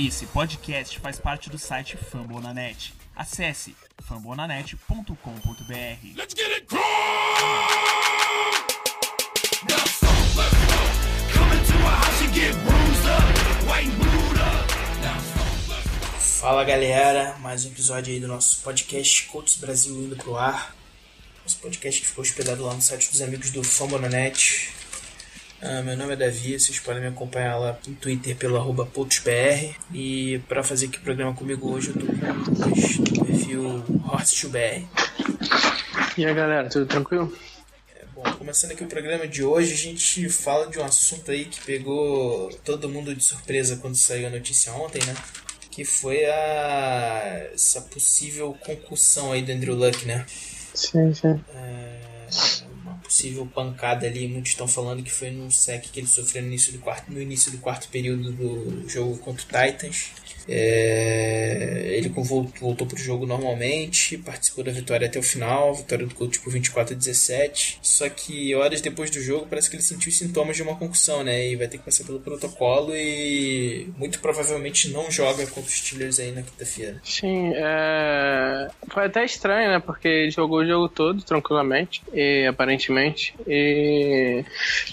Esse podcast faz parte do site Fambonanet. Acesse fambonanet.com.br. Let's get it. Fala galera, mais um episódio aí do nosso podcast Coaches Brasil indo pro ar. Nosso podcast que ficou hospedado lá no site dos amigos do Fambonanet. Ah, meu nome é Davi, vocês podem me acompanhar lá no Twitter pelo arroba. E para fazer aqui o programa comigo hoje eu tô com o Lucas do perfil HorseToBR. E aí galera, tudo tranquilo? É, Bom, começando aqui o programa de hoje, a gente fala de um assunto aí que pegou todo mundo de surpresa quando saiu a notícia ontem, né? Que foi a essa possível concussão aí do Andrew Luck, né? Sim, sim. É, possível pancada ali, muitos estão falando que foi num sec que ele sofreu no início do quarto, no início do quarto período do jogo contra o Titans. É, ele voltou, voltou pro jogo normalmente, participou da vitória até o final, vitória do Colts por 24 a 17. Só que horas depois do jogo parece que ele sentiu sintomas de uma concussão, né? E vai ter que passar pelo protocolo e muito provavelmente não joga contra os Steelers aí na quinta-feira. Sim, é... foi até estranho, né? Porque ele jogou o jogo todo tranquilamente, e aparentemente. E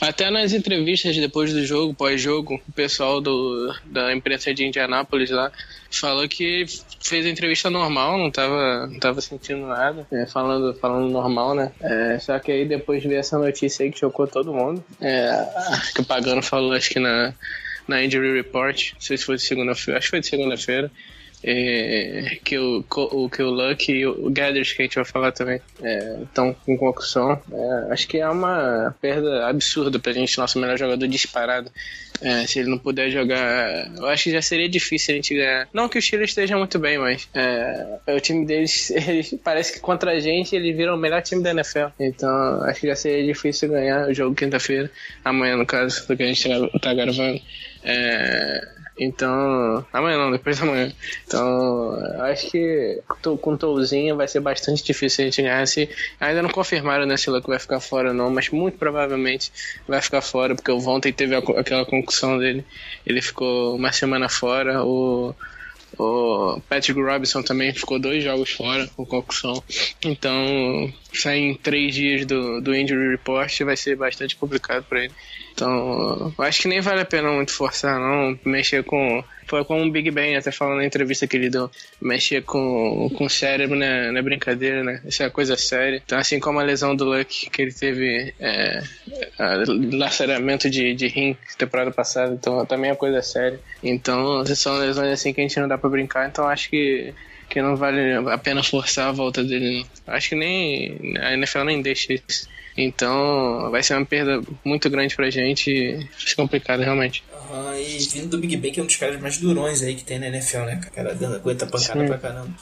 até nas entrevistas depois do jogo, pós-jogo, o pessoal do, da imprensa de Indianápolis lá falou que fez a entrevista normal, não tava, não tava sentindo nada, é, falando, falando normal, né? É, só que aí depois veio essa notícia aí que chocou todo mundo. É, que o Pagano falou, acho que na, na Injury Report, não sei se foi segunda-feira, acho que foi de segunda-feira. É, que o, o que o Luck e o Gathers, que a gente vai falar também, estão com concussão. É, acho que é uma perda absurda pra gente, nosso melhor jogador disparado. É, se ele não puder jogar, eu acho que já seria difícil a gente ganhar. Não que o Chile esteja muito bem, mas é, o time deles, eles, parece que contra a gente eles viram o melhor time da NFL. Então acho que já seria difícil ganhar o jogo quinta-feira, amanhã no caso, do que a gente tá gravando. É, então, amanhã não, depois da manhã. Então, acho que com Touzinho vai ser bastante difícil a gente ganhar. Se, ainda não confirmaram né, se o vai ficar fora não, mas muito provavelmente vai ficar fora, porque o Vontae teve aquela concussão dele. Ele ficou uma semana fora. O, o Patrick Robinson também ficou dois jogos fora com concussão. Então, sair em três dias do, do injury report vai ser bastante complicado para ele. Então, acho que nem vale a pena muito forçar, não. Mexer com. Foi como o Big Ben até falando na entrevista que ele deu. Mexer com, com o cérebro não é, não é brincadeira, né? Isso é coisa séria. Então, assim como a lesão do Luck, que ele teve é, laceramento de, de rim temporada passada, então também é coisa séria. Então, são lesões assim que a gente não dá pra brincar, então acho que que não vale a pena forçar a volta dele. Acho que nem a NFL nem deixa isso. Então vai ser uma perda muito grande pra gente vai ser complicado realmente. E vindo do Big Ben, que é um dos caras mais durões aí que tem na NFL, né? O cara dando, aguenta pancada Sim. pra caramba.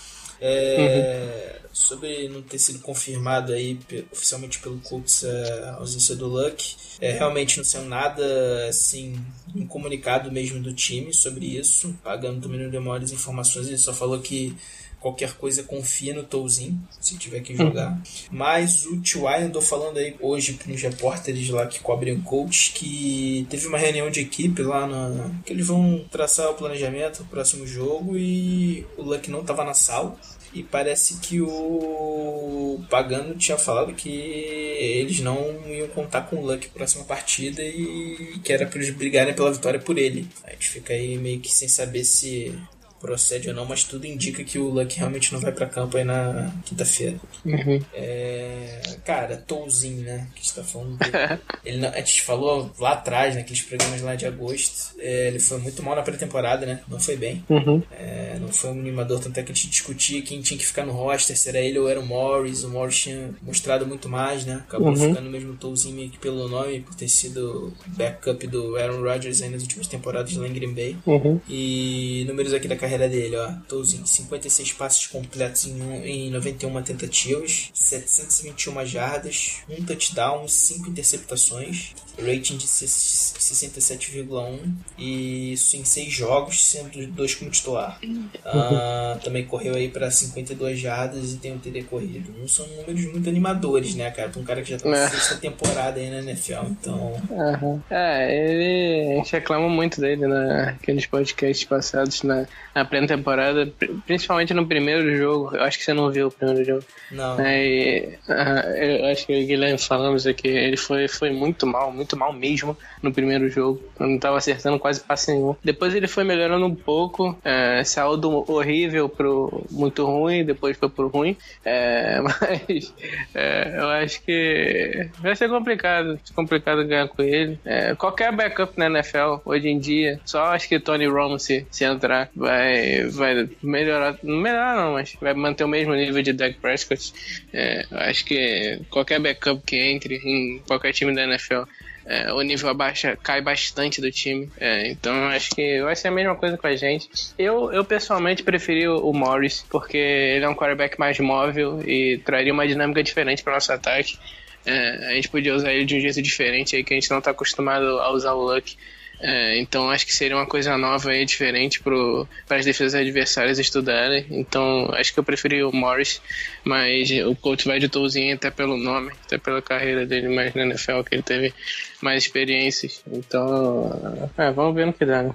É, Sobre não ter sido confirmado aí oficialmente pelo Colts a ausência do Luck, é, realmente não saiu nada assim, um comunicado mesmo do time sobre isso. Pagando também não deu maiores informações, ele só falou que qualquer coisa confia no Touzinho, se tiver que jogar. Mas o T.Y. andou falando aí hoje para uns repórteres lá que cobrem o coach que teve uma reunião de equipe lá na. que eles vão traçar o planejamento do próximo jogo e o Luck não estava na sala. E parece que o Pagano tinha falado que eles não iam contar com o Luck para a próxima partida e que era para eles brigarem pela vitória por ele. A gente fica aí meio que sem saber se procede ou não, mas tudo indica que o Luck realmente não vai para campo aí na quinta-feira. É, cara, Touzinho, né? Que a gente tá falando dele. Ele não- a gente falou lá atrás, naqueles programas lá de agosto. é, ele foi muito mal na pré-temporada, né? Não foi bem. É, não foi um animador, tanto é que a gente discutia quem tinha que ficar no roster, se era ele ou era o Morris. O Morris tinha mostrado muito mais, né? Acabou ficando mesmo o Touzinho meio que pelo nome, por ter sido backup do Aaron Rodgers aí nas últimas temporadas lá em Green Bay. E números aqui da carreira carreira dele, ó. Tolzin, 56 passes completos em, um- em 91 tentativas, 721 jardas, um touchdown, 5 interceptações, rating de 67,1 e isso em 6 jogos, sendo dois como titular. Ah, também correu aí para 52 jardas e tem um TD corrido. Não são números muito animadores, né, cara? Pra um cara que já tá na É. sexta temporada aí na NFL, então... Aham. É, ele. A gente reclama muito dele naqueles podcasts passados na, na pré-temporada, pri- principalmente no primeiro jogo. Eu acho que você não viu o primeiro jogo. Não, É, e, ah, eu acho que o Guilherme falamos aqui, ele foi, foi muito mal, muito mal mesmo no primeiro jogo. Não tava acertando quase passe nenhum. Depois ele foi melhorando um pouco, é, saiu do horrível pro muito ruim, depois foi pro ruim. É, mas é, eu acho que vai ser complicado, complicado ganhar com ele. É, qualquer backup na NFL hoje em dia, só acho que Tony Romo se, se entrar vai, vai melhorar, não melhorar não, mas vai manter o mesmo nível de Dak Prescott. É, acho que qualquer backup que entre em qualquer time da NFL é, o nível abaixa, cai bastante do time. É, então acho que vai ser a mesma coisa com a gente. Eu, eu pessoalmente preferi o, o Morris, porque ele é um quarterback mais móvel e traria uma dinâmica diferente para nosso ataque. É, a gente podia usar ele de um jeito diferente aí que a gente não está acostumado a usar o Luck. É, então acho que seria uma coisa nova e diferente para as defesas adversárias estudarem. Então acho que eu preferi o Morris, mas o coach vai de Tolzinho até pelo nome, até pela carreira dele mais na NFL, que ele teve mais experiências. Então, é, vamos ver no que dá, né?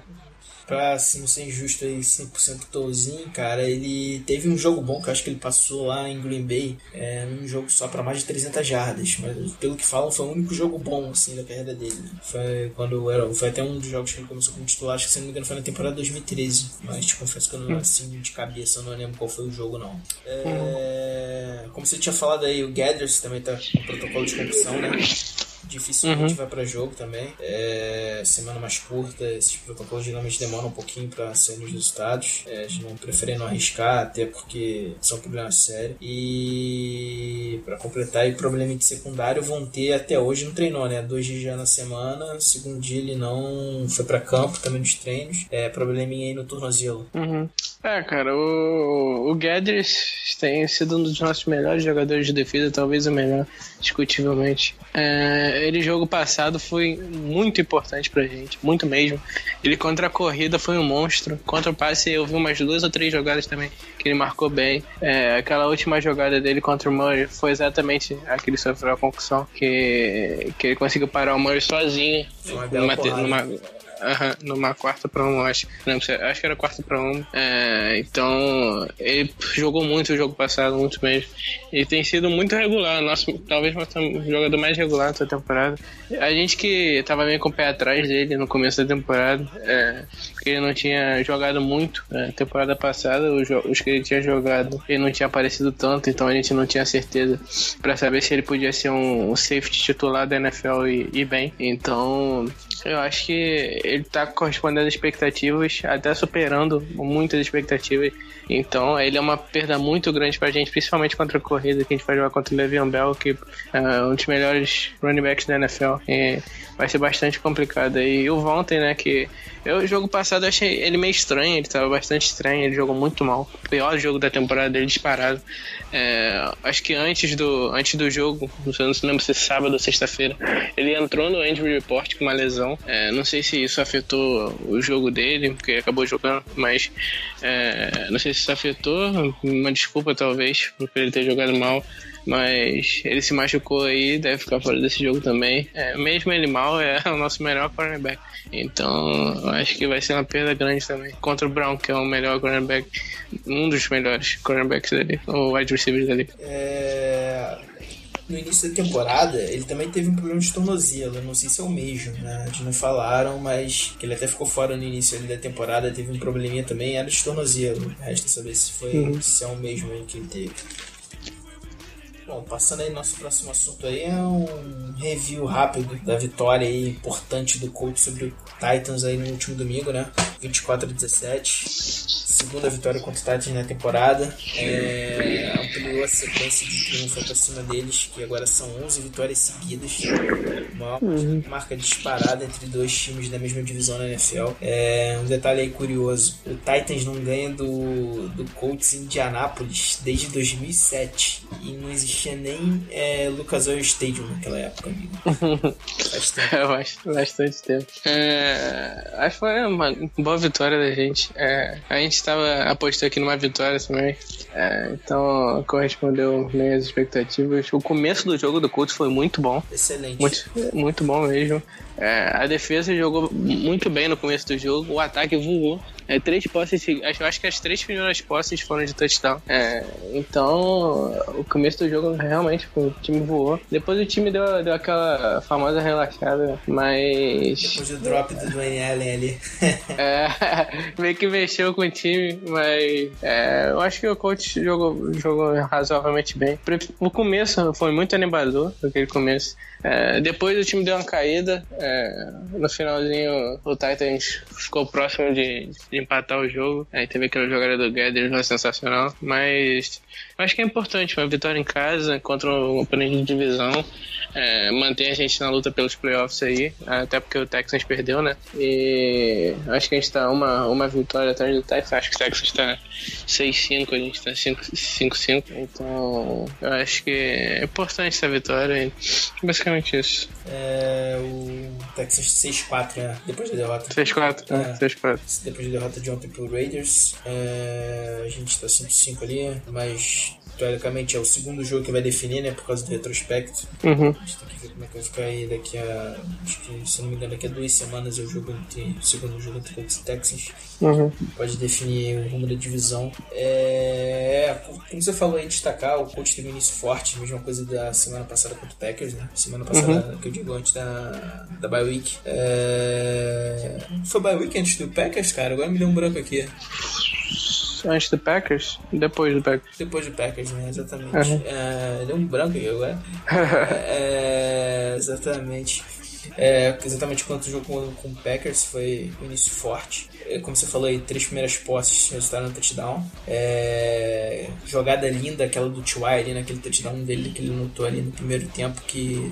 Pra assim, não ser injusto aí 100% Tolzinho, cara, ele teve um jogo bom que eu acho que ele passou lá em Green Bay, é, num jogo só pra mais de 300 jardas, mas pelo que falam foi o único jogo bom assim da carreira dele. né? Foi quando era, foi até um dos jogos que ele começou como titular, acho que se não me engano foi na temporada 2013, mas te confesso que eu não assim de cabeça eu não lembro qual foi o jogo não. É, como você tinha falado aí, o Gathers também tá com protocolo de concussão, né? Dificilmente vai para jogo também. É, semana mais curta, esses protocolos geralmente demoram um pouquinho para sair os resultados. É, a gente não prefere não arriscar, até porque são problemas sérios. E para completar, e problema de secundário vão ter até hoje não treinou, né? Dois dias já na semana. Segundo dia ele não foi para campo também nos treinos. É probleminha aí no tornozelo. Uhum. É, cara, o, o Guedes tem sido um dos nossos melhores jogadores de defesa, talvez o melhor, discutivelmente. É, ele, jogo passado, foi muito importante pra gente, muito mesmo. Ele contra a corrida foi um monstro. Contra o passe, eu vi umas duas ou três jogadas também que ele marcou bem. É, aquela última jogada dele contra o Murray foi exatamente a que ele sofreu a concussão, que, que ele conseguiu parar o Murray sozinho. Uma numa, numa- quarta pra um, acho. Não, acho que era quarta pra um. É, então, ele jogou muito o jogo passado, muito mesmo. E tem sido muito regular. Nosso, talvez o jogador mais regular dessa temporada. A gente que tava meio com o pé atrás dele no começo da temporada, é, porque ele não tinha jogado muito. É, temporada passada, os, os que ele tinha jogado, ele não tinha aparecido tanto, então a gente não tinha certeza pra saber se ele podia ser um, um safety titular da NFL e, e bem. Então, eu acho que ele tá correspondendo às expectativas, até superando muitas expectativas. Então, ele é uma perda muito grande pra gente, principalmente contra a corrida, que a gente vai jogar contra o Le'Veon Bell, que é um dos melhores running backs da NFL. E vai ser bastante complicado. E o Vontae, né, que eu, o jogo passado eu achei ele meio estranho, ele tava bastante estranho, ele jogou muito mal. O pior jogo da temporada dele disparado. É, acho que antes do, antes do jogo, não sei- se lembro se é sábado ou sexta-feira, ele entrou no injury report com uma lesão. É, não sei se isso afetou o jogo dele, porque acabou jogando, mas é, não sei se isso afetou. Uma desculpa, talvez, por ele ter jogado mal. Mas ele se machucou aí, deve ficar fora desse jogo também. É, mesmo ele mal, é o nosso melhor cornerback. Então, eu acho que vai ser uma perda grande também. Contra o Brown, que é o melhor cornerback, um dos melhores cornerbacks dele, o wide receiver dele. É, No início da temporada, ele também teve um problema de tornozelo. Eu não sei se é o mesmo, né? Eles não falaram, mas que ele até ficou fora no início ali da temporada. Teve um probleminha também, era de tornozelo. Resta saber se foi se é o mesmo aí que ele teve. Bom, passando aí nosso próximo assunto aí é um review rápido da vitória aí importante do Colts sobre o Titans aí no último domingo, né? 24 a 17. Segunda vitória contra o Titans na temporada. É, ampliou a sequência de triunfo pra cima deles, que agora são 11 vitórias seguidas. Uma marca disparada entre dois times da mesma divisão na NFL. É, um detalhe aí curioso: o Titans não ganha do, do Colts em Indianápolis desde 2007. E não existia nem é, Lucas Oil Stadium naquela época, amigo. Faz tempo. É, bast- bastante tempo. É, acho que foi uma boa vitória da gente. É, a gente estava apostando aqui numa vitória também. É, então correspondeu bem às expectativas. O começo do jogo do Colts foi muito bom. Excelente. Muito, muito bom mesmo. É, a defesa jogou muito bem no começo do jogo. O ataque voou. É, três posses, eu acho que as três primeiras posses foram de touchdown. É, então, o começo do jogo realmente o time voou. Depois o time deu, deu aquela famosa relaxada, mas. Depois do drop do Dwayne Allen ali. É, meio que mexeu com o time, mas é, eu acho que o coach jogou, jogou razoavelmente bem. O começo foi muito animador, aquele começo. É, depois o time deu uma caída. É, no finalzinho, o Titans ficou próximo de, de empatar o jogo. Aí teve aquela jogada do Guedes lá sensacional. Mas acho que é importante uma vitória em casa contra um oponente de divisão. É, mantém a gente na luta pelos playoffs aí, até porque o Texans perdeu, né? E acho que a gente tá uma, uma vitória atrás do Texas. Acho que o Texas tá 6-5, a gente tá 5-5. Então, eu acho que é importante essa vitória. E basicamente isso. É, o Texas 6-4, né? Depois da derrota. 6-4, né? É. 6-4. Depois da derrota de ontem pro Raiders. É, a gente tá 5-5 ali, mas teoricamente é o segundo jogo que vai definir, né? Por causa do retrospecto. Uhum. A gente tem que ver como é que vai ficar aí daqui a. Acho que, se não me engano, daqui a duas semanas é o jogo entre. O segundo jogo entre Colts e Texans. Uhum. Pode definir o rumo da divisão. É, como você falou aí, destacar, o coach teve um início forte, mesma coisa da semana passada contra o Packers, né? Semana passada, que eu digo antes da, da bye week. É, foi bye week antes do Packers, cara? Agora me deu um branco aqui. Antes do Packers? Depois do Packers. Depois do Packers, né? Exatamente. Uhum. É, deu um branco aqui agora. É, exatamente. É, exatamente quanto o jogo com, com o Packers foi um início forte. É, Como você falou aí, três primeiras posses resultaram no touchdown. É, jogada linda, aquela do T.Y. ali naquele touchdown dele que ele notou ali no primeiro tempo, que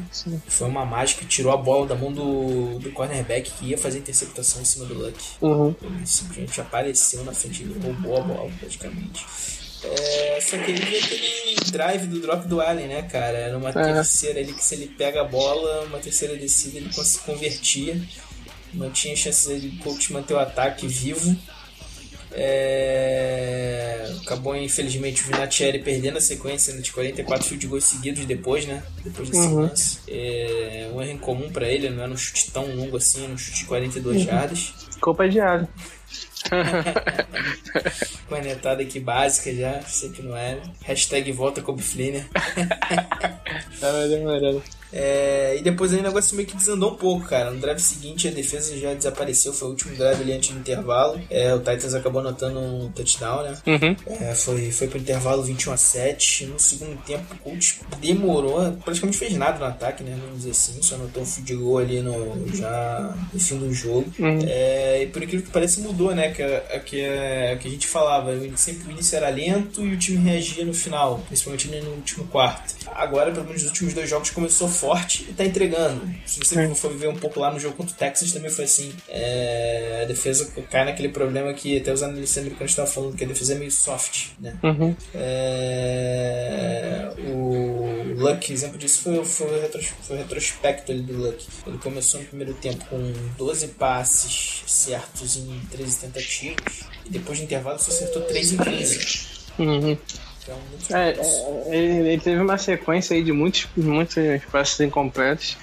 foi uma mágica, tirou a bola da mão do, do cornerback que ia fazer interceptação em cima do Luck. Uhum. Ele simplesmente apareceu na frente, ele roubou a bola praticamente. É, só que ele viu aquele drive do drop do Allen, né, cara? Era uma terceira ali que se ele pega a bola, uma terceira descida, ele se convertia. Não tinha chance dele coach manter o ataque vivo. É, Acabou, infelizmente, o Vinatieri perdendo a sequência né, de 44 field goals seguidos depois, né? Depois desse Uhum. lance. É um erro incomum pra ele, não era um chute tão longo assim, era um chute de 42 jardas. Culpa de Allen. Cornetada aqui básica já, sei que não era. Hashtag volta Kobe Flynn. Tava demorando. É, e depois aí o negócio meio que desandou um pouco, cara. No drive seguinte a defesa já desapareceu, foi o último drive ali antes do intervalo. É, o Titans acabou anotando um touchdown, né? Uhum. É, foi, foi pro intervalo 21 a 7. No segundo tempo, o Colts demorou, praticamente fez nada no ataque, né? Vamos dizer assim. Só anotou um field goal ali no, já no fim do jogo. Uhum. É, e por aquilo que parece mudou, né? Que, a- que, a- que a gente falava, sempre o início era lento e o time reagia no final, principalmente no último quarto. Agora, pelo menos nos últimos dois jogos, começou forte e tá entregando. Se você for ver um pouco lá no jogo contra o Texas, também foi assim. É, a defesa cai naquele problema que até os analistas americanos estavam falando que a defesa é meio soft, né? Uhum. É, o Luck, exemplo disso foi, foi, o retros- foi o retrospecto ali do Luck. Ele começou no primeiro tempo com 12 passes certos em 13 tentativas e depois de intervalo só acertou 3 em 15. Uhum. Então, muito É, é, ele, ele teve uma sequência aí de muitos, muitos passos incompletos.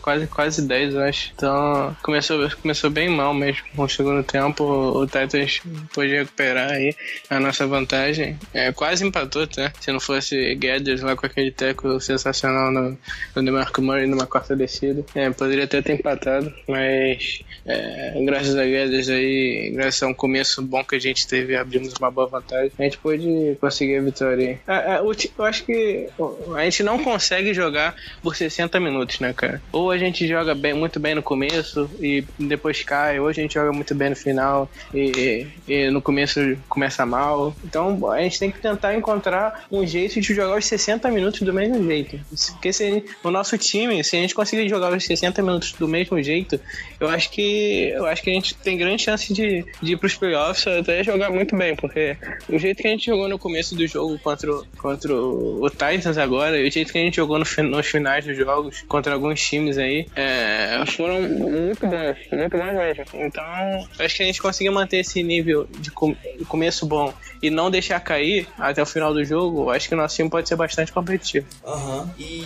Quase, quase 10, eu acho. Então, começou, começou bem mal mesmo. No segundo tempo, o Titans pôde recuperar aí a nossa vantagem. É, quase empatou, tá? Se não fosse Guedes lá com aquele teco sensacional no, no DeMarco Murray numa quarta descida. É, poderia até ter empatado, mas é, graças a Guedes aí, graças a um começo bom que a gente teve, abrimos uma boa vantagem. A gente pôde conseguir a vitória aí. É, é, eu acho que a gente não consegue jogar por 60 minutos, né, cara? Ou a gente joga bem, muito bem no começo e depois cai, ou a gente joga muito bem no final e, e no começo começa mal. Então a gente tem que tentar encontrar um jeito de jogar os 60 minutos do mesmo jeito. Porque se o nosso time, se a gente conseguir jogar os 60 minutos do mesmo jeito, eu acho que eu acho que a gente tem grande chance de, de ir pros playoffs até jogar muito bem, porque o jeito que a gente jogou no começo do jogo contra, o- contra o Titans agora, e o jeito que a gente jogou no nos finais dos jogos contra alguns times aí, é, foram muito bons, muito bons mesmo. Então, acho que a gente conseguir manter esse nível de com- começo bom e não deixar cair até o final do jogo, acho que o nosso time pode ser bastante competitivo. Aham. E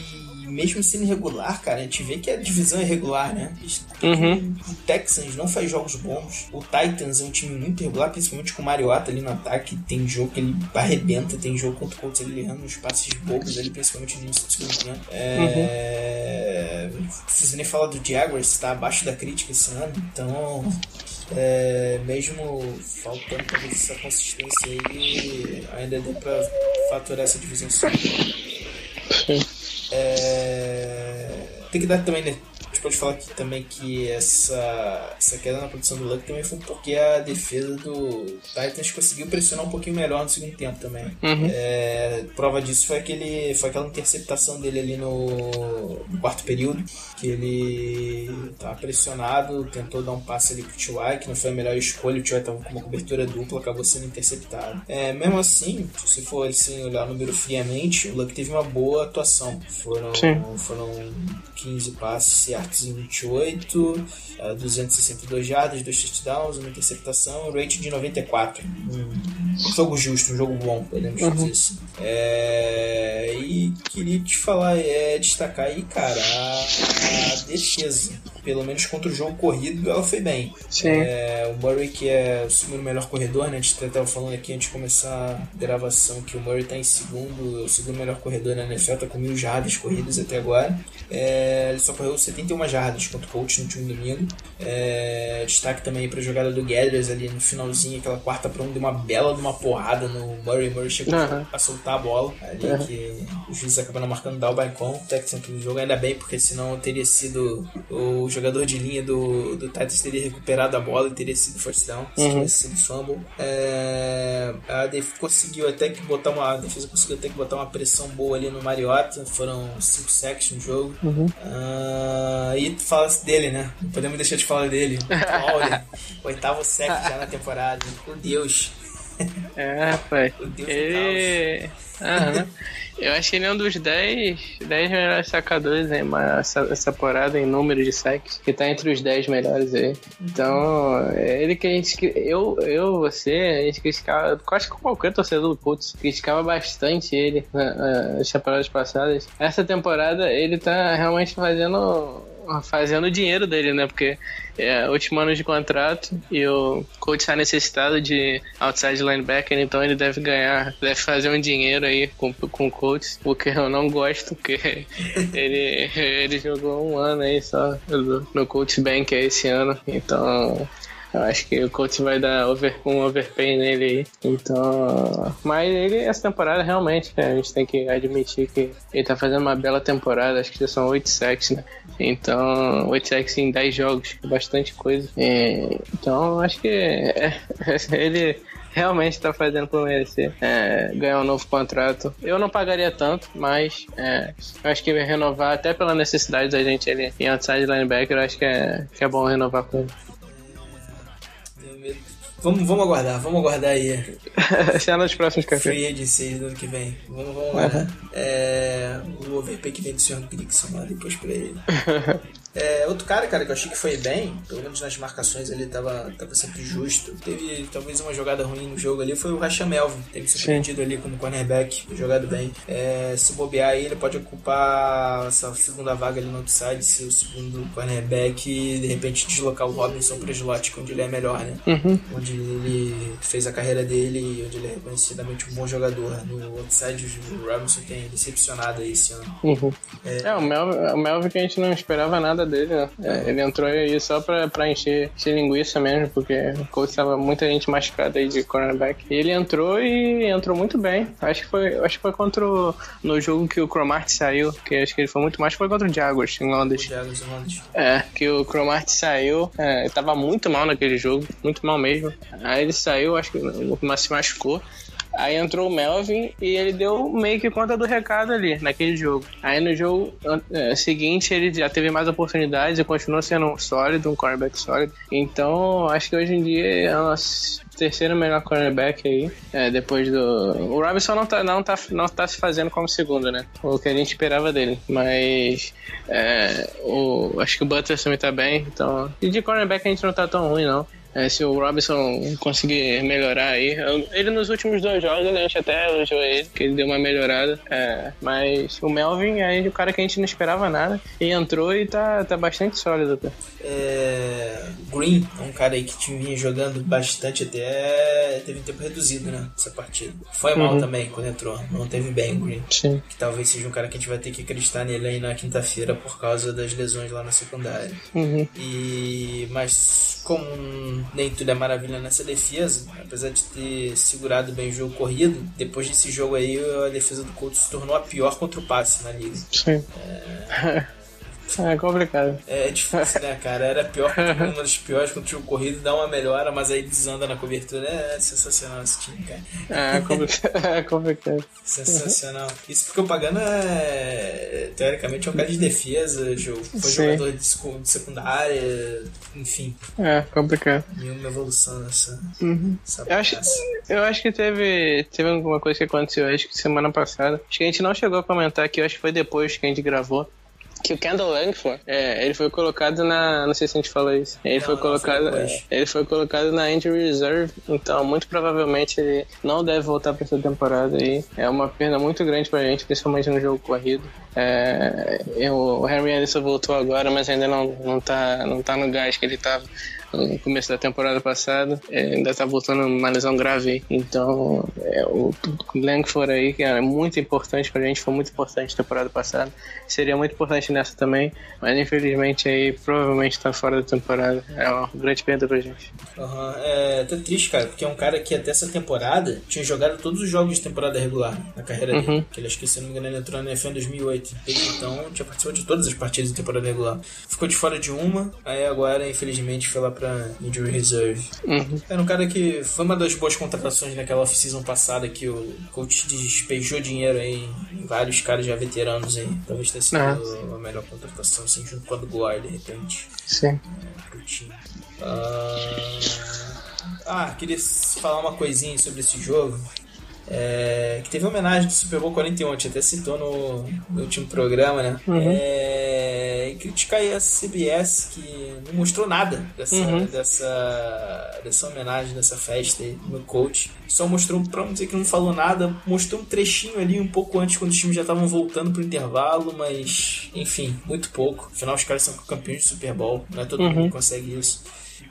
mesmo sendo irregular, cara, a gente vê que a divisão é irregular, né? Uhum. O Texans não faz jogos bons. O Titans é um time muito irregular, principalmente com o Mariota ali no ataque. Tem jogo que ele arrebenta, tem jogo contra o Colts ele errando uns passes bobos ali, principalmente no início do segundo tempo. É... Não preciso nem falar do Jaguars, tá abaixo da crítica esse ano. Então, é, mesmo faltando talvez essa consistência aí, ainda dá pra faturar essa divisão sim. É, Tem que dar também, né? Pode falar aqui também que essa, essa queda na produção do Luck também foi porque a defesa do Titans conseguiu pressionar um pouquinho melhor no segundo tempo também. Uhum. É, prova disso foi, aquele, foi aquela interceptação dele ali no, no quarto período, que ele tava pressionado, tentou dar um passe ali pro T.Y., que não foi a melhor escolha, o T.Y. tava com uma cobertura dupla, acabou sendo interceptado. É, mesmo assim, se for assim, olhar o número friamente, o Luck teve uma boa atuação. Foram, Sim. foram 15 passes certos em 28, eh, 262 jardas, 2 touchdowns, uma interceptação, rate de 94. Um jogo justo, um jogo bom, podemos dizer assim. É, e queria te falar, é, destacar aí, cara, a, a defesa. Pelo menos contra o jogo corrido, ela foi bem. Sim. É, o Murray, que é o segundo melhor corredor, né? A gente estava falando aqui antes de começar a gravação que o Murray está em segundo, o segundo melhor corredor na NFL, tá com mil jardas corridas até agora. É, ele só correu 71 jardas contra o Colts no último domingo. É, destaque também para a jogada do Gathers ali no finalzinho, aquela quarta para um, deu uma bela de uma porrada no Murray. Murray chegou Aham. a soltar a bola ali, Aham. que o juiz acabou não marcando down by con. O Texan que o jogo ainda bem, porque senão teria sido o jogador de linha do, do Titans teria recuperado a bola e teria sido first down, se Uhum. tivesse sido fumble. É, a def conseguiu até que botar uma a defesa conseguiu até que botar uma pressão boa ali no Mariota. Foram 5 sacks no jogo. Uhum. Ah, e fala dele, né? Não podemos deixar de falar dele. Oitavo sack já na temporada. Meu Deus. É, rapaz. Ele. Aham. Eu acho que ele é um dos 10, 10 melhores sacadores aí, mas essa, essa temporada em número de sacks, que tá entre os 10 melhores aí. Então, é ele que a gente. Eu, eu você, a gente criticava. Quase que qualquer torcedor do Colts criticava bastante ele na- nas temporadas passadas. Essa temporada ele tá realmente fazendo. Fazendo o dinheiro dele, né? Porque é último ano de contrato e o coach está necessitado de outside linebacker, então ele deve ganhar, deve fazer um dinheiro aí com, com o coach, o que eu não gosto, porque ele, ele jogou um ano aí só no, coach bank esse ano, então eu acho que o coach vai dar over, um overpay nele aí. Então. Mas ele, essa temporada, realmente, né, a gente tem que admitir que ele tá fazendo uma bela temporada. Acho que já são 8 sacks, né? Então, 8 sacks em 10 jogos, é bastante coisa. É, então, acho que é, ele realmente tá fazendo por merecer é, ganhar um novo contrato. Eu não pagaria tanto, mas é, eu acho que renovar até pela necessidade da gente ele em outside linebacker. Eu acho que é, que é bom renovar com ele. Tenho medo. Vamos, vamos aguardar, vamos aguardar aí. Será nos próximos capítulos. Free agency do ano que vem. Vamos, vamos lá. né? É, o overpay que vem do Sr. Grigson lá depois pra ele. É, outro cara, cara, que eu achei que foi bem, pelo menos nas marcações ele tava, tava sempre justo. Teve talvez uma jogada ruim no jogo ali, foi o Rasha Melvin. Teve surpreendido ali como cornerback, jogado bem. É, se bobear aí, ele pode ocupar essa segunda vaga ali no outside, ser o segundo cornerback e de repente deslocar o Robinson pro slot, onde ele é melhor, né? Uhum. Onde ele fez a carreira dele e onde ele é reconhecidamente um bom jogador. No outside, o Robinson tem decepcionado aí esse ano. Uhum. É, o, Melvin, o Melvin que a gente não esperava nada dele, né? É, ele entrou aí só pra, pra encher, encher linguiça mesmo, porque o coach tava muita gente machucada aí de cornerback. E ele entrou e entrou muito bem. Acho que foi, acho que foi contra o, no jogo que o Cromart saiu, que acho que ele foi muito mais, foi contra o Jaguars em Londres. Jaguars em Londres. É, que o Cromart saiu, é, tava muito mal naquele jogo, muito mal mesmo. Aí ele saiu, acho que mas se machucou. Aí entrou o Melvin e ele deu meio que conta do recado ali, naquele jogo. Aí no jogo é, seguinte ele já teve mais oportunidades e continuou sendo um sólido, um cornerback sólido. Então acho que hoje em dia é o terceiro melhor cornerback aí, é, depois do... O Robinson não tá, não, tá, não tá se fazendo como segundo, né? O que a gente esperava dele. Mas é, o, acho que o Butler também tá bem, então... E de cornerback a gente não tá tão ruim, não. É, se o Robinson conseguir melhorar aí. Ele nos últimos dois jogos, a gente até elogiou ele, que ele deu uma melhorada. É, mas o Melvin é o cara que a gente não esperava nada. E entrou e tá, tá bastante sólido até. É, Green é um cara aí que vinha jogando bastante até. Teve um tempo reduzido, né? Essa partida. Foi mal Uhum. também quando entrou. Não teve bem o Green. Sim. Que talvez seja um cara que a gente vai ter que acreditar nele aí na quinta-feira por causa das lesões lá na secundária. Uhum. E mas como nem tudo é maravilha nessa defesa, apesar de ter segurado bem o jogo corrido, depois desse jogo aí a defesa do Colts se tornou a pior contra o passe na liga. Sim. É complicado. É difícil, né, cara? Era pior, uma das piores contra o jogo corrido, dá uma melhora, mas aí desanda na cobertura. É sensacional esse time, cara. É complicado. É complicado. Sensacional. Isso porque o Pagano é, teoricamente, é um cara de defesa, foi Sim. jogador de secu- de secundária, enfim, É complicado. nenhuma evolução nessa, nessa Eu acho, eu acho que teve, teve alguma coisa que aconteceu, acho que semana passada. Acho que a gente não chegou a comentar aqui, acho que foi depois que a gente gravou. Que o Kendall Langford, é, ele foi colocado na. Não sei se a gente falou isso. Ele Não, foi colocado. ele foi colocado na Injury Reserve, então muito provavelmente ele não deve voltar para essa temporada aí. É uma perda muito grande pra gente, principalmente no jogo corrido. É, eu- o Henry Anderson voltou agora, mas ainda não, não, tá, não tá no gás que ele tava no começo da temporada passada. É, ainda tá voltando uma lesão grave. Então, é, o Langford aí, que é muito importante pra gente, foi muito importante na temporada passada. Seria muito importante nessa também, mas infelizmente aí provavelmente tá fora da temporada. É uma grande perda pra gente. Aham, É até triste, cara, porque é um cara que até essa temporada tinha jogado todos os jogos de temporada regular na carreira dele. Uhum. Que ele acho que, se não me engano, ele entrou na NFL em 2008. Desde então, tinha participado de todas as partidas de temporada regular. Ficou de fora de uma, aí agora, infelizmente, foi lá pra Injury Reserve. Uhum. Era um cara que foi uma das boas contratações naquela off-season passada que o coach despejou dinheiro aí em vários caras já veteranos aí. Talvez tenha sido Ah. a melhor contratação, assim, junto com a do Guard, de repente Sim. pro time. Ah, ah, queria falar uma coisinha sobre esse jogo. É, que teve homenagem do Super Bowl 41, a gente até citou no, no último programa, né? É, e criticar a CBS que não mostrou nada dessa, Uhum. dessa, dessa homenagem, dessa festa aí no coach. Só mostrou, pra não dizer que não falou nada, mostrou um trechinho ali um pouco antes, quando os times já estavam voltando pro intervalo, mas enfim, muito pouco. Afinal, os caras são campeões de Super Bowl, não é todo mundo que consegue isso.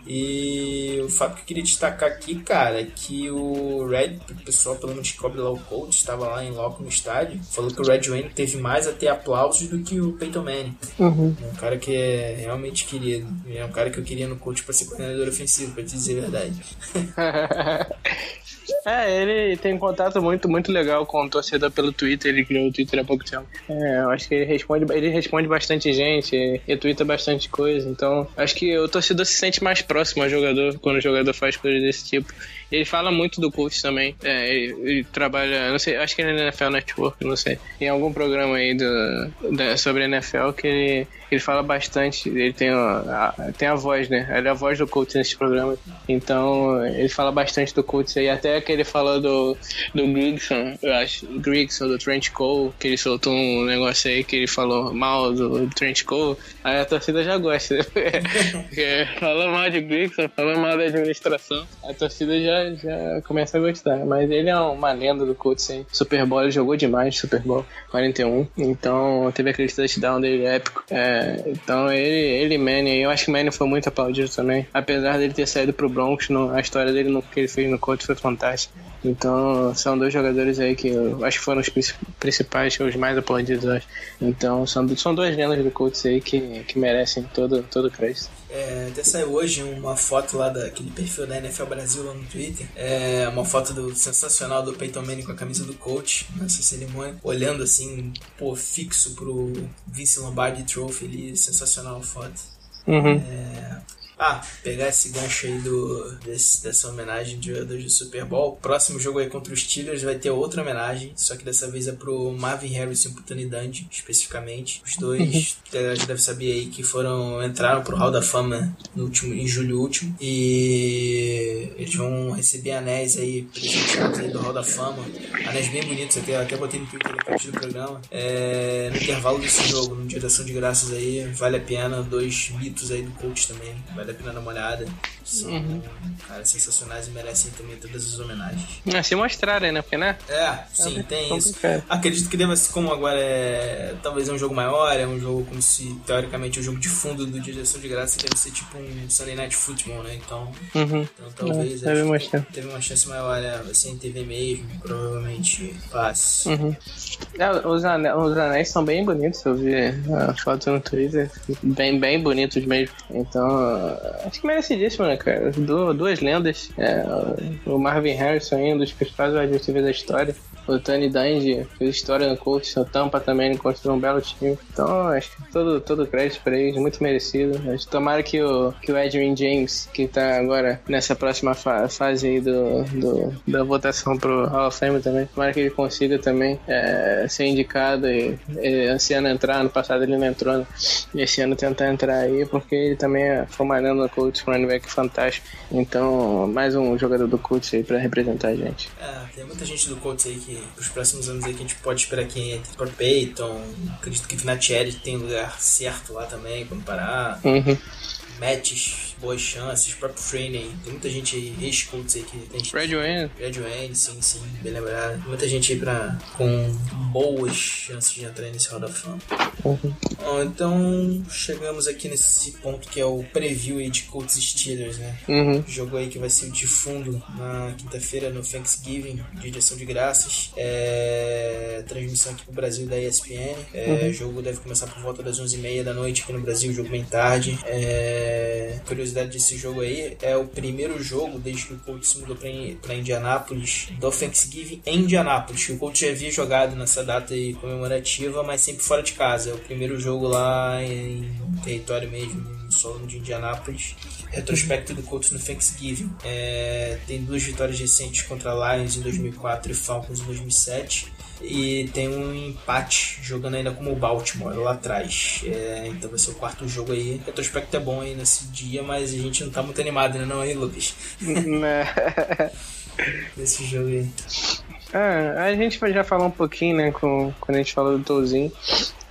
E o fato que eu queria destacar aqui, cara, é que o Red, o pessoal pelo menos que cobre lá o coach, estava lá em loco no estádio, falou que o Red Wayne teve mais até aplausos do que o Peyton Manning. Uhum. É um cara que é realmente querido. É um cara que eu queria no coach pra ser coordenador ofensivo, pra te dizer a verdade. É, ele tem contato muito, muito legal com o torcedor pelo Twitter, ele criou o Twitter há pouco tempo. É, eu acho que ele responde, ele responde bastante gente, retweeta bastante coisa, então acho que o torcedor se sente mais próximo ao jogador quando o jogador faz coisas desse tipo. Ele fala muito do coach também. É, ele, ele trabalha, não sei, acho que é na NFL Network, não sei. Em algum programa aí do, da- sobre NFL que ele, ele fala bastante. Ele tem a, a- tem a voz, né? Ele é a voz do coach nesse programa. Então ele fala bastante do coach aí. Até que ele falou do, do Grigson, eu acho, Grigson, do Trent Cole, que ele soltou um negócio aí que ele falou mal do Trent Cole. Aí a torcida já gosta. Porque falou mal de Grigson, falou mal da administração. A torcida já, já, começa a gostar. Mas ele é uma lenda do Colts aí. Super Bowl, ele jogou demais Super Bowl 41. Então teve aquele touchdown dele épico. É, então ele, e Manny, eu acho que Manny foi muito aplaudido também. Apesar dele ter saído pro Broncos, no, a história dele no que ele fez no Colts foi fantástica. Então, são dois jogadores aí que eu acho que foram os principais, os mais aplaudidos, acho. Então, são, são duas lendas do Colts aí que, que merecem todo, todo o crédito. É, até saiu hoje uma foto lá daquele perfil da NFL Brasil lá no Twitter. É uma foto do sensacional do Peyton Manning com a camisa do coach nessa cerimônia, olhando assim, pô, fixo pro Vince Lombardi Trophy ali, sensacional a foto. Uhum. É, ah, pegar esse gancho aí do, desse, dessa homenagem de jogadores do Super Bowl. Próximo jogo aí contra os Steelers vai ter outra homenagem, só que dessa vez é pro Marvin Harrison e pro Tony Dungy, especificamente. Os dois, a gente deve saber aí que foram, entraram pro Hall da Fama no último, em julho último. E eles vão receber anéis aí, presenteados aí do Hall da Fama. Anéis bem bonitos, até, até botei no Twitter no do programa. É, no intervalo desse jogo, no Direção de Graças aí, vale a pena. Dois mitos aí do coach também, vale a pena dar uma olhada. São Uhum. caras sensacionais e merecem também todas as homenagens. É, se mostrarem, né? Porque, né? É, sim, tem isso. complicado. Acredito que deva ser como agora é. Talvez é um jogo maior, é um jogo como se, teoricamente, o jogo de fundo do Direção de Graça deve ser tipo um Sunday Night Football, né? Então, Uhum. então talvez. É, deve mostrar. Teve uma chance maior, é, vai ser em TV mesmo, provavelmente passe. Uhum. É, os, anéis, os anéis são bem bonitos, eu vi a foto no Twitter. Bem, bem bonitos mesmo. Então, acho que merecidíssimo, né, cara? Du- duas lendas. É, o Marvin Harrison, um dos principais receivers da história. O Tony Dungy fez história no Colts, o Tampa também construiu um belo time. Então, acho que todo, todo crédito pra eles, muito merecido. Acho Tomara que o, que o Edwin James, que tá agora nessa próxima fa- fase aí do, do- da votação pro Hall of Fame também, tomara que ele consiga também é, ser indicado e, e esse ano entrar. No passado ele não entrou, né? Esse ano tentar entrar aí, porque ele também é formalhando no Colts, um running back fantástico. Então, mais um jogador do Colts aí pra representar a gente. É, tem muita gente do Colts aí que, pros próximos anos aí, que a gente pode esperar que entre por Peyton. Acredito que Vinatieri tem lugar certo lá também, não parar. Uhum. Matches, boas chances, próprio Freeney. Tem muita gente aí, ex-Colts aí que tem Red Wayne. Red Wayne, sim, sim, bem lembrado. Muita gente aí pra, com boas chances de entrar nesse Hall da Fama. Bom, então chegamos aqui nesse ponto que é o preview aí de Colts Steelers, né? Uhum. Jogo aí que vai ser o de fundo na quinta-feira no Thanksgiving, de direção de graças. É, transmissão aqui pro Brasil da ESPN. É, O jogo deve começar por volta das 11h30 da noite aqui no Brasil, jogo bem tarde. É, curiosidade desse jogo aí, é o primeiro jogo desde que o Colts se mudou pra Indianápolis, do Thanksgiving em Indianápolis. O Colts já havia jogado nessa data comemorativa, mas sempre fora de casa. É o primeiro jogo lá em território mesmo, no solo de Indianápolis retrospecto do Colts no Thanksgiving. É, tem duas vitórias recentes contra Lions em 2004 e Falcons em 2007. E tem um empate jogando ainda como o Baltimore lá atrás. É, então vai ser o quarto jogo aí. O retrospecto é bom aí nesse dia, mas a gente não tá muito animado, né, não aí, Lucas? Nesse jogo aí. Ah, a gente já falou um pouquinho, né, com, quando a gente falou do Touzinho.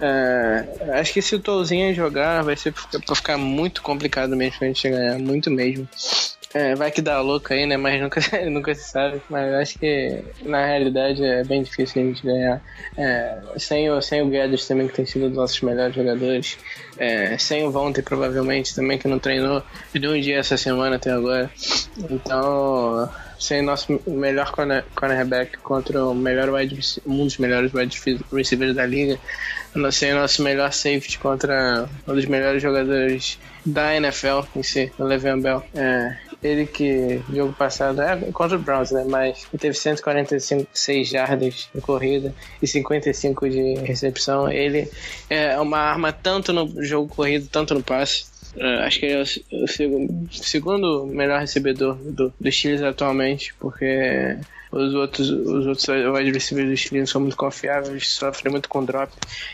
É, acho que se o Touzinho jogar, vai ser pra ficar muito complicado mesmo pra gente ganhar, muito mesmo. É, vai que dá louco aí, né, mas nunca, nunca se sabe. Mas acho que na realidade é bem difícil a gente ganhar. É, sem, o, sem o Guedes também, que tem sido um dos nossos melhores jogadores. É, sem o Vontae, provavelmente, também, que não treinou de um dia essa semana até agora. Então, sem nosso melhor corner- cornerback contra o melhor wide, um dos melhores wide receivers da liga, sem nosso melhor safety contra um dos melhores jogadores da NFL em si, o Le'Veon Bell. É, ele que jogo passado é contra o Browns, né? Mas teve 146 jardas de corrida e 55 de recepção. Ele é uma arma tanto no jogo corrido, tanto no passe. É, acho que ele é o o segundo, melhor recebedor do, do Steelers atualmente, porque os outros, os outros wide receivers do Steelers são muito confiáveis, sofrem muito com drop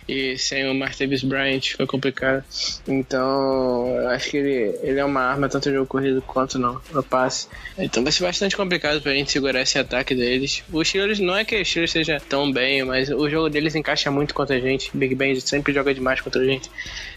e sem o Martavis Bryant foi complicado. Então, acho que ele, ele é uma arma tanto jogo corrido quanto no, no passe. Então vai ser bastante complicado pra gente segurar esse ataque deles. Os Steelers, não é que o Steelers seja tão bem, mas o jogo deles encaixa muito contra a gente. Big Ben sempre joga demais contra a gente.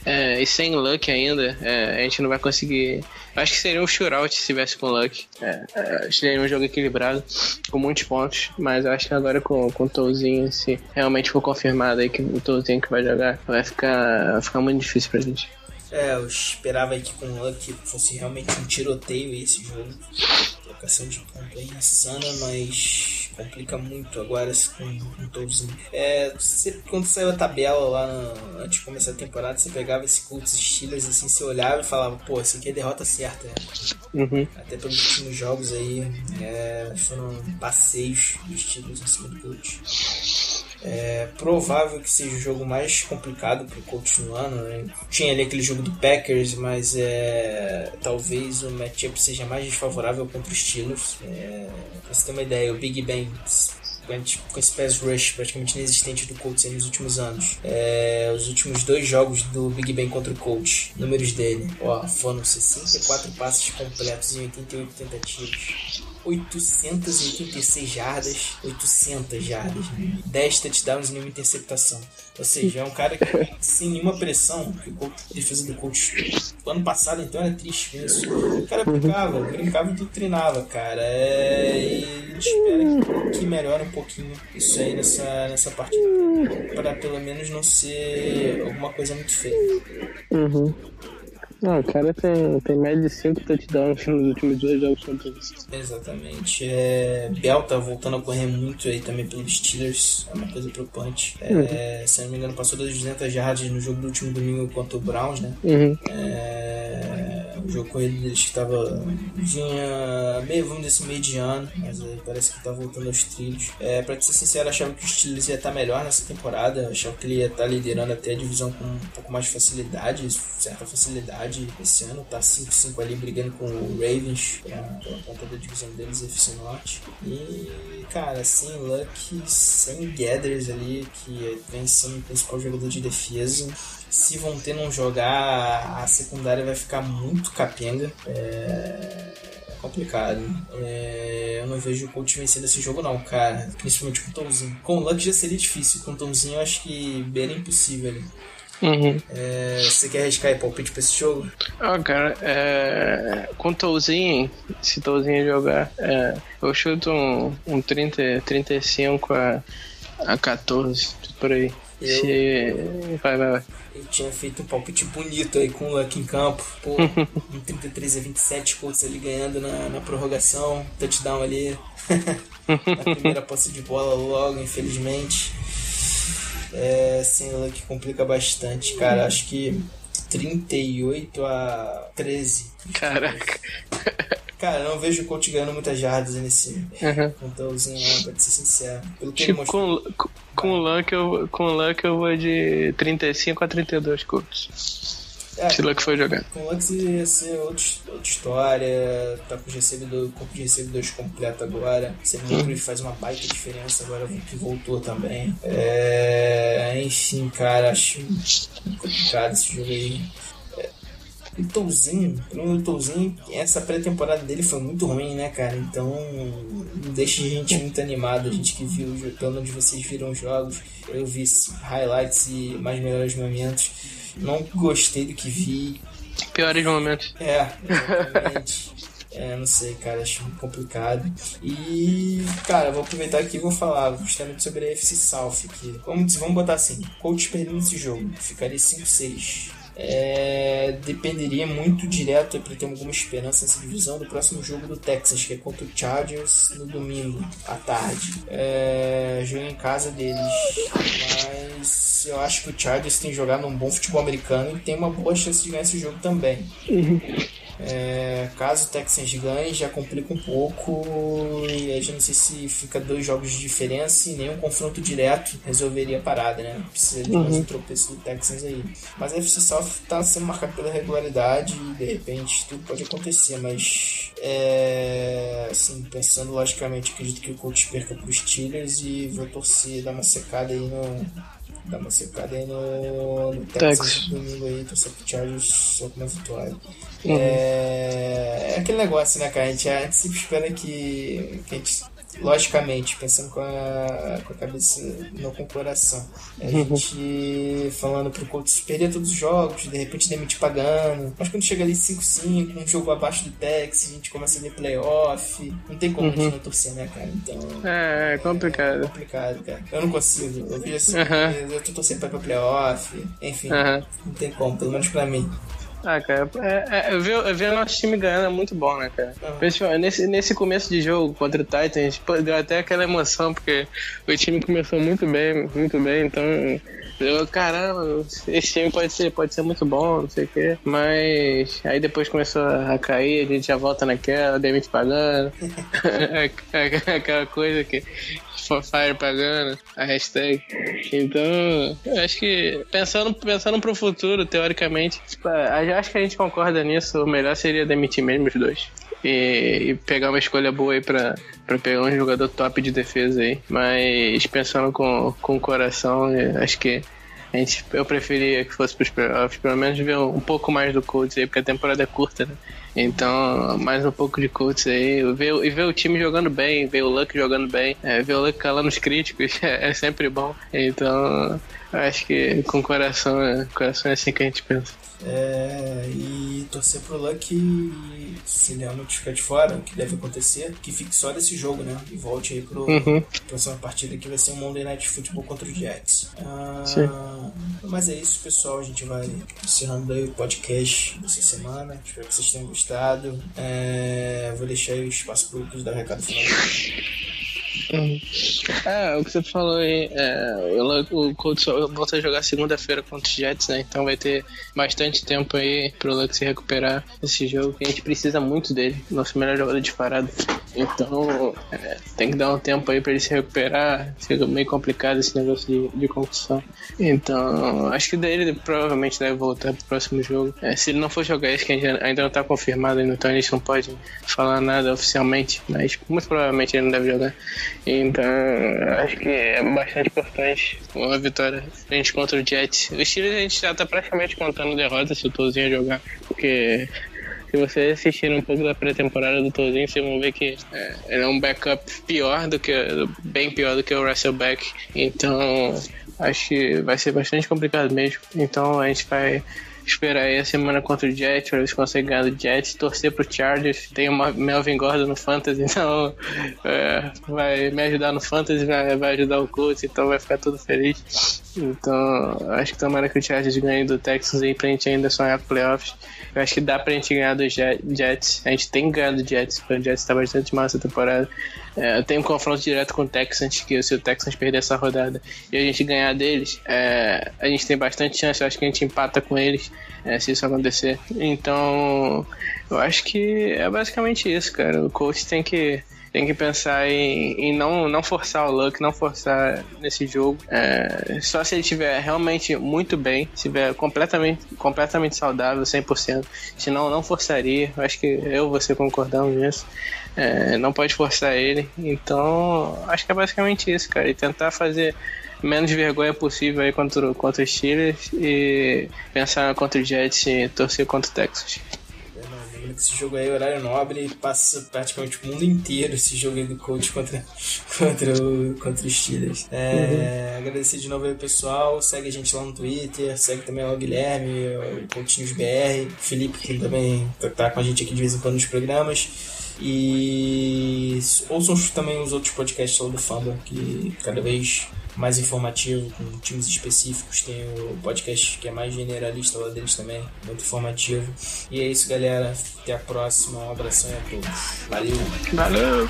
É, e sem luck ainda, é, a gente não vai conseguir. Acho que seria um shootout se tivesse com luck. É, é, seria um jogo equilibrado, com muitos pontos. Mas acho que agora com, com o Touzinho, se realmente for confirmado aí que o Touzinho que vai jogar, vai ficar, vai ficar muito difícil pra gente. É, eu esperava que com o Luck fosse realmente um tiroteio esse jogo. Trocação de ponto é insana, mas complica muito agora com, com Touzinho. É, você, quando saiu a tabela lá no, antes de começar a temporada, você pegava esse Colts Steelers assim, você olhava e falava, pô, isso aqui é derrota certa. Uhum. Até pelos últimos jogos aí, é, foram passeios dos Steelers em cima do Colts. É provável que seja o jogo mais complicado pro Colts no ano. Né? Tinha ali aquele jogo do Packers, mas é, talvez o matchup seja mais desfavorável contra os Steelers. É, pra você ter uma ideia, o Big Ben com esse pass rush praticamente inexistente do Colts nos últimos anos. É, os últimos dois jogos do Big Ben contra o Colts, números dele, ó, foram 64 passes completos em 88 tentativas. 886 jardas, 800 jardas, 10 touchdowns e nenhuma interceptação. Ou seja, é um cara que sem nenhuma pressão, Colts- a defesa do coach ano passado então era triste isso. O cara brincava, brincava e doutrinava, cara. É, e a gente espera que, que melhore um pouquinho isso aí nessa, nessa partida. Pra pelo menos não ser alguma coisa muito feia. Uhum. Não, o cara tem, tem média de 5 touchdowns nos últimos dois jogos contra eles. Exatamente. É, Bell tá voltando a correr muito aí também pelos Steelers. É uma coisa preocupante. É, se eu não me engano, passou das 200 jardas no jogo do último domingo contra o Browns, né? Uhum. É, o jogo corrido deles que tava. vinha meio, vamos dizer assim, mediano, mas é, parece que tá voltando aos trilhos. É, pra ser sincero, achava que o Steelers ia estar melhor nessa temporada. Achava que ele ia estar liderando até a divisão com um pouco mais de facilidade, certa facilidade esse ano. Tá 5-5 ali brigando com o Ravens pra, pela ponta da divisão deles, FC Norte. E, cara, sem Luck, sem Gathers ali, que vem sendo o principal jogador de defesa. Se vão ter não jogar, a secundária vai ficar muito capenga. É complicado. É, eu não vejo o Colts vencendo esse jogo, não, cara. Principalmente com o Tomzinho. Com o Luck já seria difícil. Com o Tomzinho, eu acho que beira impossível ali. Uhum. É, você quer arriscar aí palpite pra esse jogo? Ah, cara, é... com o Touzinho, se o Touzinho jogar, é... eu chuto um, um 30, 35 a, a 14, por aí. Eu- Se... Vai, vai, vai. Eu tinha feito um palpite bonito aí com o Luck em campo. Pô, um 33 a 27, Colts ali ganhando na, na prorrogação. Touchdown ali. na primeira posse de bola logo, infelizmente. É, sem o Luck complica bastante, cara. Acho que 38 a 13. Caraca. Cara, eu não vejo o Colt ganhando muitas jardas nesse Uhum. contãozinho, não, pra ser sincero. Pelo que Tipo, com, com, com o Luck eu, com o Luck eu vou de 35 a 32 curtos. É, Luck for jogar. Com Lux ia ser outra, outra história, tá com o recebedor, corpo de recebedores completo agora. Sendo Cruz faz uma baita diferença agora que voltou também. É, enfim, cara, acho complicado esse jogo aí. É, O Touzinho, o Touzinho, essa pré-temporada dele foi muito ruim, né, cara? Então não deixa a gente muito animado. A gente que viu, pelo menos vocês viram os jogos, eu vi highlights e mais melhores momentos. Não gostei do que vi, Piores momentos. é, exatamente. É, não sei, cara, acho muito complicado. E, cara, vou aproveitar aqui e vou falar justamente sobre a FC South aqui. Vamos, vamos botar assim: Colts perdendo esse jogo, ficaria 5-6. É, dependeria muito direto para ter alguma esperança nessa divisão do próximo jogo do Texas, que é contra o Chargers no domingo à tarde. É, jogo em casa deles, mas eu acho que o Chargers tem jogado um bom futebol americano e tem uma boa chance de ganhar esse jogo também. É, caso o Texans ganhe, já complica um pouco e aí já não sei se fica dois jogos de diferença e nenhum confronto direto resolveria a parada, né? Precisa de mais um tropeço do Texans aí. Mas a FC South tá sendo marcado pela regularidade e de repente tudo pode acontecer, mas é, assim, pensando logicamente, acredito que o Colts perca pros Steelers e vou torcer, dar uma secada aí no dar uma secada aí no, no Texas domingo aí, torcer pro Chargers só com uma vitória. É, é aquele negócio, né, cara? A gente, a gente sempre espera que, que a gente, logicamente, pensando com a, com a cabeça, não com o coração. A gente falando pro Colts perder todos os jogos, de repente demitir pagando. Mas quando chega ali 5-5, um jogo abaixo do Texas, a gente começa a ver playoff. Não tem como a gente não torcer, né, cara? Então. É, é É complicado. complicado, cara. Eu não consigo. Eu vi assim, Aham. eu tô torcendo pra ir pra playoff. Enfim, Aham. não tem como, pelo menos pra mim. Ah, cara, é, é, eu, ver, ver o nosso time ganhando é muito bom, né, cara? Principalmente nesse, nesse começo de jogo contra o Titans, deu até aquela emoção, porque o time começou muito bem, muito bem, então. Eu, caramba, esse time pode ser, pode ser muito bom, não sei o quê. Mas aí depois começou a cair, a gente já volta naquela, demite pagando. aquela coisa que fire pagando, a hashtag. Então, acho que pensando, pensando pro futuro, teoricamente, eu acho que a gente concorda nisso, o melhor seria demitir mesmo os dois. E, e pegar uma escolha boa aí pra, pra pegar um jogador top de defesa aí. Mas pensando com, com o coração, acho que a gente, eu preferia que fosse pros playoffs, pelo menos ver um pouco mais do Colts aí, porque a temporada é curta, né? Então, mais um pouco de Colts aí. Ver, e ver o time jogando bem, ver o Luck jogando bem, é, ver o Luck calando os críticos é, é sempre bom. Então, acho que com o coração, é- coração é assim que a gente pensa. É, e torcer pro Luck, se ele realmente ficar de fora, o que deve acontecer, que fique só desse jogo, né? E volte aí pro Uhum. próxima partida que vai ser um Monday Night Football contra o Jets. Ah, Sim. mas é isso, pessoal. A gente vai encerrando aí o podcast dessa semana. Espero que vocês tenham gostado. É, vou deixar aí o espaço pro Lucas dar o recado final. É, o que você falou aí, é, Luck- o Colts volta a jogar segunda-feira contra os Jets, né? Então vai ter bastante tempo aí pro Luck se recuperar desse jogo, que a gente precisa muito dele, nosso melhor jogador disparado. Então é, tem que dar um tempo aí pra ele se recuperar, fica meio complicado esse negócio de, de concussão. Então acho que daí ele provavelmente deve voltar pro próximo jogo. É, se ele não for jogar esse que ainda não tá confirmado, então a gente não pode falar nada oficialmente, mas muito provavelmente ele não deve jogar. Então, acho que é bastante importante uma vitória a gente contra o Jets. O Steelers a gente já tá praticamente contando derrota se o Tozinho jogar, porque se vocês assistirem um pouco da pré-temporada do Tozinho, vocês vão ver que é, ele é um backup pior do que, bem pior do que o Russell Beck. Então, acho que vai ser bastante complicado mesmo. Então, a gente vai esperar aí a semana contra o Jets, pra ver se consegue ganhar do Jets, torcer pro Chargers. Tem o Ma- Melvin Gordon no Fantasy, então é, vai me ajudar no Fantasy, vai, vai ajudar o Colts, então vai ficar tudo feliz. Então, acho que tomara que o Chargers ganhe do Texans aí pra gente ainda sonhar playoffs. Eu acho que dá pra gente ganhar do Jet- Jets. A gente tem ganhar do Jets, porque o Jets tá bastante mal essa temporada. É, tem um confronto direto com o Texans, que se o Texans perder essa rodada e a gente ganhar deles, é, a gente tem bastante chance. Eu acho que a gente empata com eles é, se isso acontecer. Então, eu acho que é basicamente isso, cara. O coach tem que tem que pensar em, em não, não forçar o Luck, não forçar nesse jogo. É, só se ele estiver realmente muito bem, estiver completamente, completamente saudável, 100%. Senão, não forçaria. Acho que eu e você concordamos nisso. É, não pode forçar ele. Então, acho que é basicamente isso, cara. E tentar fazer menos vergonha possível aí contra, contra os Steelers e pensar contra o Jets e torcer contra o Texas. Que esse jogo aí é horário nobre e passa praticamente o mundo inteiro esse jogo aí do coach contra, contra, o, contra os Steelers. É, Agradecer de novo aí, pessoal. Segue a gente lá no Twitter, segue também lá o Guilherme, o Coutinhos BR, o Felipe, que também tá, tá com a gente aqui de vez em quando nos programas. E ouçam também os outros podcasts lá do Famba, que cada vez mais informativo, com times específicos. Tem o podcast que é mais generalista lá deles também, muito informativo. E é isso, galera. Até a próxima. Um abração a todos. Valeu! Valeu!